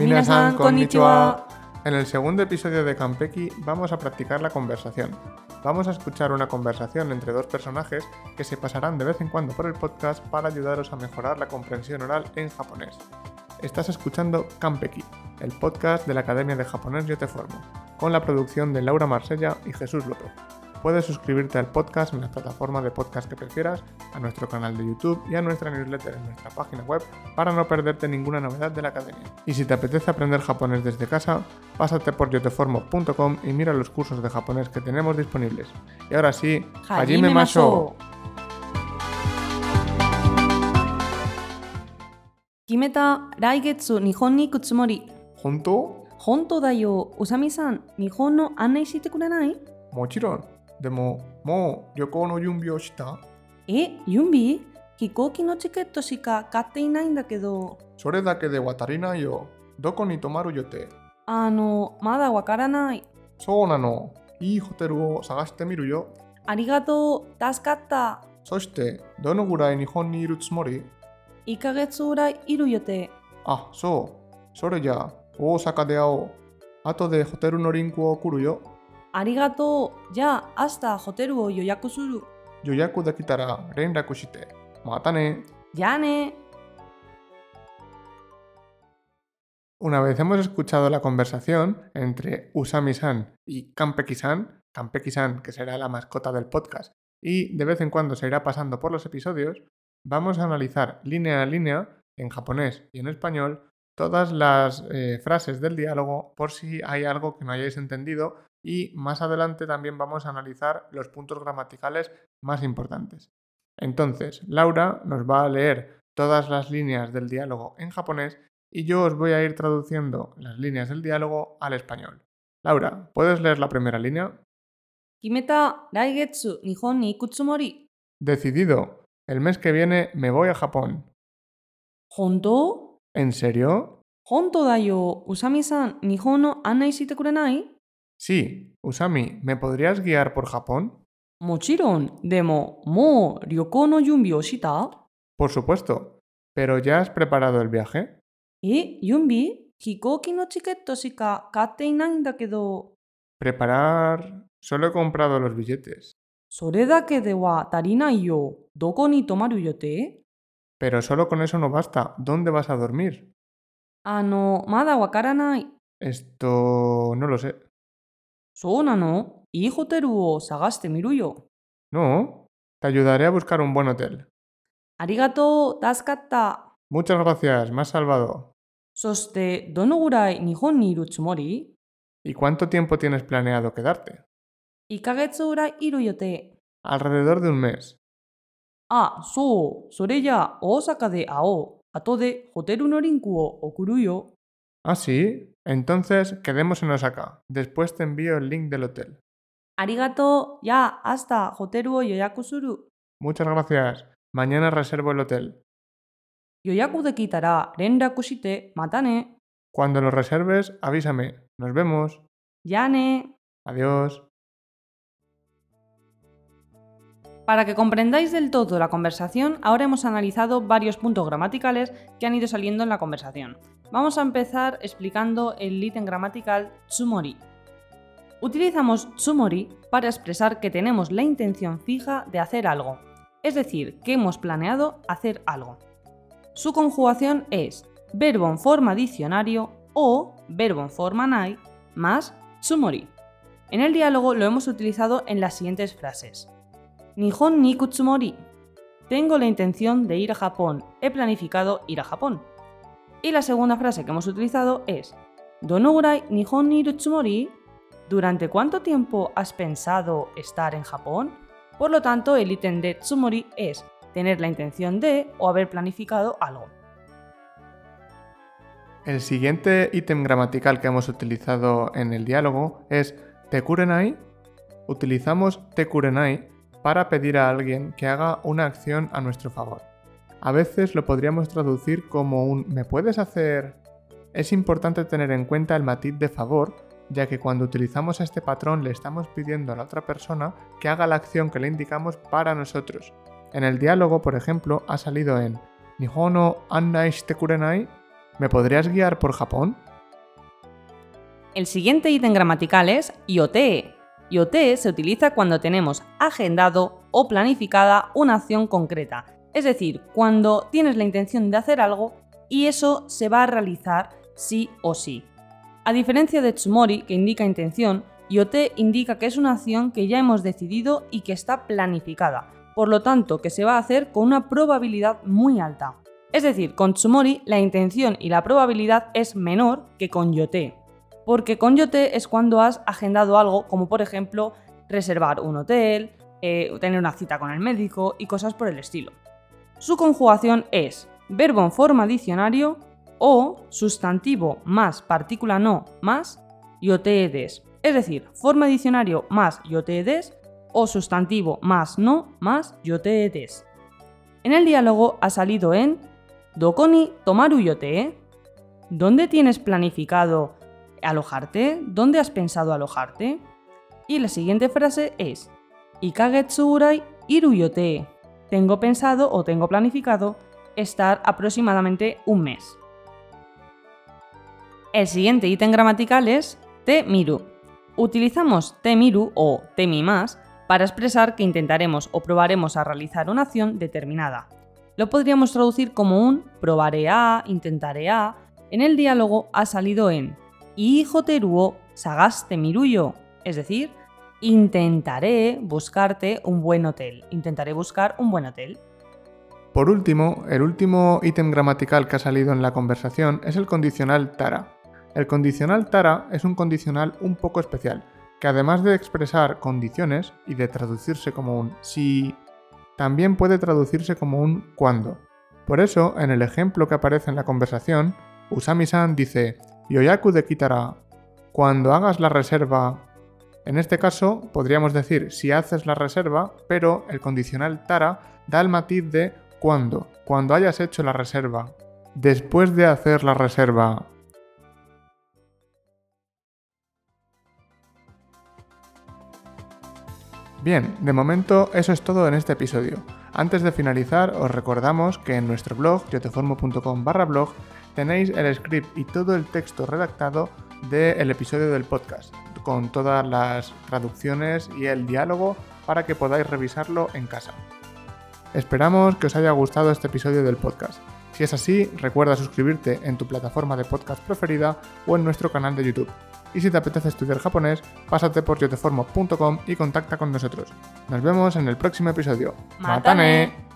Minasan, konnichiwa. En el segundo episodio de Kampeki vamos a practicar la conversación. Vamos a escuchar una conversación entre dos personajes que se pasarán de vez en cuando por el podcast para ayudaros a mejorar la comprensión oral en japonés. Estás escuchando Kampeki, el podcast de la Academia de Japonés Yo Te Formo, con la producción de Laura Marsella y Jesús López. Puedes suscribirte al podcast en las plataformas de podcast que prefieras, a nuestro canal de YouTube y a nuestra newsletter en nuestra página web para no perderte ninguna novedad de la academia. Y si te apetece aprender japonés desde casa, pásate por yoteformo.com y mira los cursos de japonés que tenemos disponibles. Y ahora sí, Hajime Masho. Kimeta, Raigetsu, Nihon ni kutsumori. ¿Honto? Honto da yo. Usami-san, Nihon no anei. でも、もう旅行の準備をした？え準備？飛行機のチケットしか買っていないんだけどそれだけでは足りないよ。どこに泊まる予定？あのまだわからないそうなの。いいホテルを探してみるよ。ありがとう助かったそして、どのぐらい日本にいるつもり？1ヶ月ぐらいいる予定あ、そう。それじゃあ、大阪で会おう。後でホテルのリンクを送るよ。arigato, ya, hasta hotel o yoyaku de renraku shite. Mata Una vez hemos escuchado la conversación entre Usami-san y Kanpeki-san, Kanpeki-san que será la mascota del podcast y de vez en cuando se irá pasando por los episodios, vamos a analizar línea a línea, en japonés y en español, todas las eh, frases del diálogo por si hay algo que no hayáis entendido y más adelante también vamos a analizar los puntos gramaticales más importantes. Entonces, Laura nos va a leer todas las líneas del diálogo en japonés y yo os voy a ir traduciendo las líneas del diálogo al español. Laura, ¿puedes leer la primera línea? Kimeta, Nihon ni Decidido. El mes que viene me voy a Japón. ¿Hondo? ¿En serio? ¿Honto da yo, Usami-san, Nihono anai shite kurenai? Sí, Usami, ¿me podrías guiar por Japón? Mochiron, demo, mo, ryoko no yumbi o shita? Por supuesto, pero ¿ya has preparado el viaje? ¿Eh, yumbi? Hikoki no chiqueto shika katte nai da kedo. Preparar. Solo he comprado los billetes. Sore da ke de wa tarinai yo. Doko ni tomaru yote? Pero solo con eso no basta. ¿Dónde vas a dormir? Ah, no, mada wakaranai. Esto no lo sé. Sona no, y hotel o sagaste miruyo. No, te ayudaré a buscar un buen hotel. Arigato, taskatta. Muchas gracias, me has salvado. Soste, dono gurai nihon ni iru tsumori? ¿Y cuánto tiempo tienes planeado quedarte? Ikagetsu gurai iru yote. Alrededor de un mes. あそうそれじゃあ大阪で会おう後でホテルのリンクを送るよ ¿Ah, sí? Entonces, quedemos en Osaka. Después te envío el link del hotel. ありがとうじゃあ明日ホテルを予約する Muchas gracias. Mañana reservo el hotel. 予約できたら連絡してまたね Cuando lo reserves, avísame. Nos vemos. じゃあね Adiós. Para que comprendáis del todo la conversación, ahora hemos analizado varios puntos gramaticales que han ido saliendo en la conversación. Vamos a empezar explicando el ítem gramatical tsumori. Utilizamos tsumori para expresar que tenemos la intención fija de hacer algo, es decir, que hemos planeado hacer algo. Su conjugación es verbo en forma diccionario o verbo en forma nai más tsumori. En el diálogo lo hemos utilizado en las siguientes frases. Nihon ni kutsumori. Tengo la intención de ir a Japón. He planificado ir a Japón. Y la segunda frase que hemos utilizado es Donogurai Nihon ni iru tsumori. ¿Durante cuánto tiempo has pensado estar en Japón? Por lo tanto, el ítem de tsumori es tener la intención de o haber planificado algo. El siguiente ítem gramatical que hemos utilizado en el diálogo es tekurenai. Utilizamos tekurenai para pedir a alguien que haga una acción a nuestro favor. A veces lo podríamos traducir como un ¿me puedes hacer? Es importante tener en cuenta el matiz de favor, ya que cuando utilizamos este patrón le estamos pidiendo a la otra persona que haga la acción que le indicamos para nosotros. En el diálogo, por ejemplo, ha salido en Nihono annai kurenai ¿Me podrías guiar por Japón? El siguiente ítem gramatical es Yote se utiliza cuando tenemos agendado o planificada una acción concreta, es decir, cuando tienes la intención de hacer algo y eso se va a realizar sí o sí. A diferencia de tsumori, que indica intención, yote indica que es una acción que ya hemos decidido y que está planificada, por lo tanto que se va a hacer con una probabilidad muy alta. Es decir, con tsumori la intención y la probabilidad es menor que con yote, porque con yote es cuando has agendado algo, como por ejemplo reservar un hotel, eh, tener una cita con el médico y cosas por el estilo. Su conjugación es verbo en forma diccionario o sustantivo más partícula no más yoteedes. Es decir, forma diccionario más yoteedes o sustantivo más no más yoteedes. En el diálogo ha salido en Dokoni tomaru yote. ¿Dónde tienes planificado alojarte? ¿Dónde has pensado alojarte? Y la siguiente frase es Ikagetsu urai iru yote. Tengo pensado o tengo planificado estar aproximadamente un mes. El siguiente ítem gramatical es te miru. Utilizamos te miru o te más para expresar que intentaremos o probaremos a realizar una acción determinada. Lo podríamos traducir como un probaré a, intentaré a. En el diálogo ha salido en hijo teruo sagaste miruyo, es decir, intentaré buscarte un buen hotel. Intentaré buscar un buen hotel. Por último, el último ítem gramatical que ha salido en la conversación es el condicional tara. El condicional tara es un condicional un poco especial, que además de expresar condiciones y de traducirse como un si, también puede traducirse como un cuando. Por eso, en el ejemplo que aparece en la conversación, Usami-san dice Yoyaku de Kitara, cuando hagas la reserva en este caso, podríamos decir si haces la reserva, pero el condicional tara da el matiz de cuando, cuando hayas hecho la reserva, después de hacer la reserva. Bien, de momento eso es todo en este episodio. Antes de finalizar, os recordamos que en nuestro blog, yoteformo.com barra blog, tenéis el script y todo el texto redactado del episodio del podcast con todas las traducciones y el diálogo para que podáis revisarlo en casa. Esperamos que os haya gustado este episodio del podcast. Si es así, recuerda suscribirte en tu plataforma de podcast preferida o en nuestro canal de YouTube. Y si te apetece estudiar japonés, pásate por yoteformo.com y contacta con nosotros. Nos vemos en el próximo episodio. ¡Matane!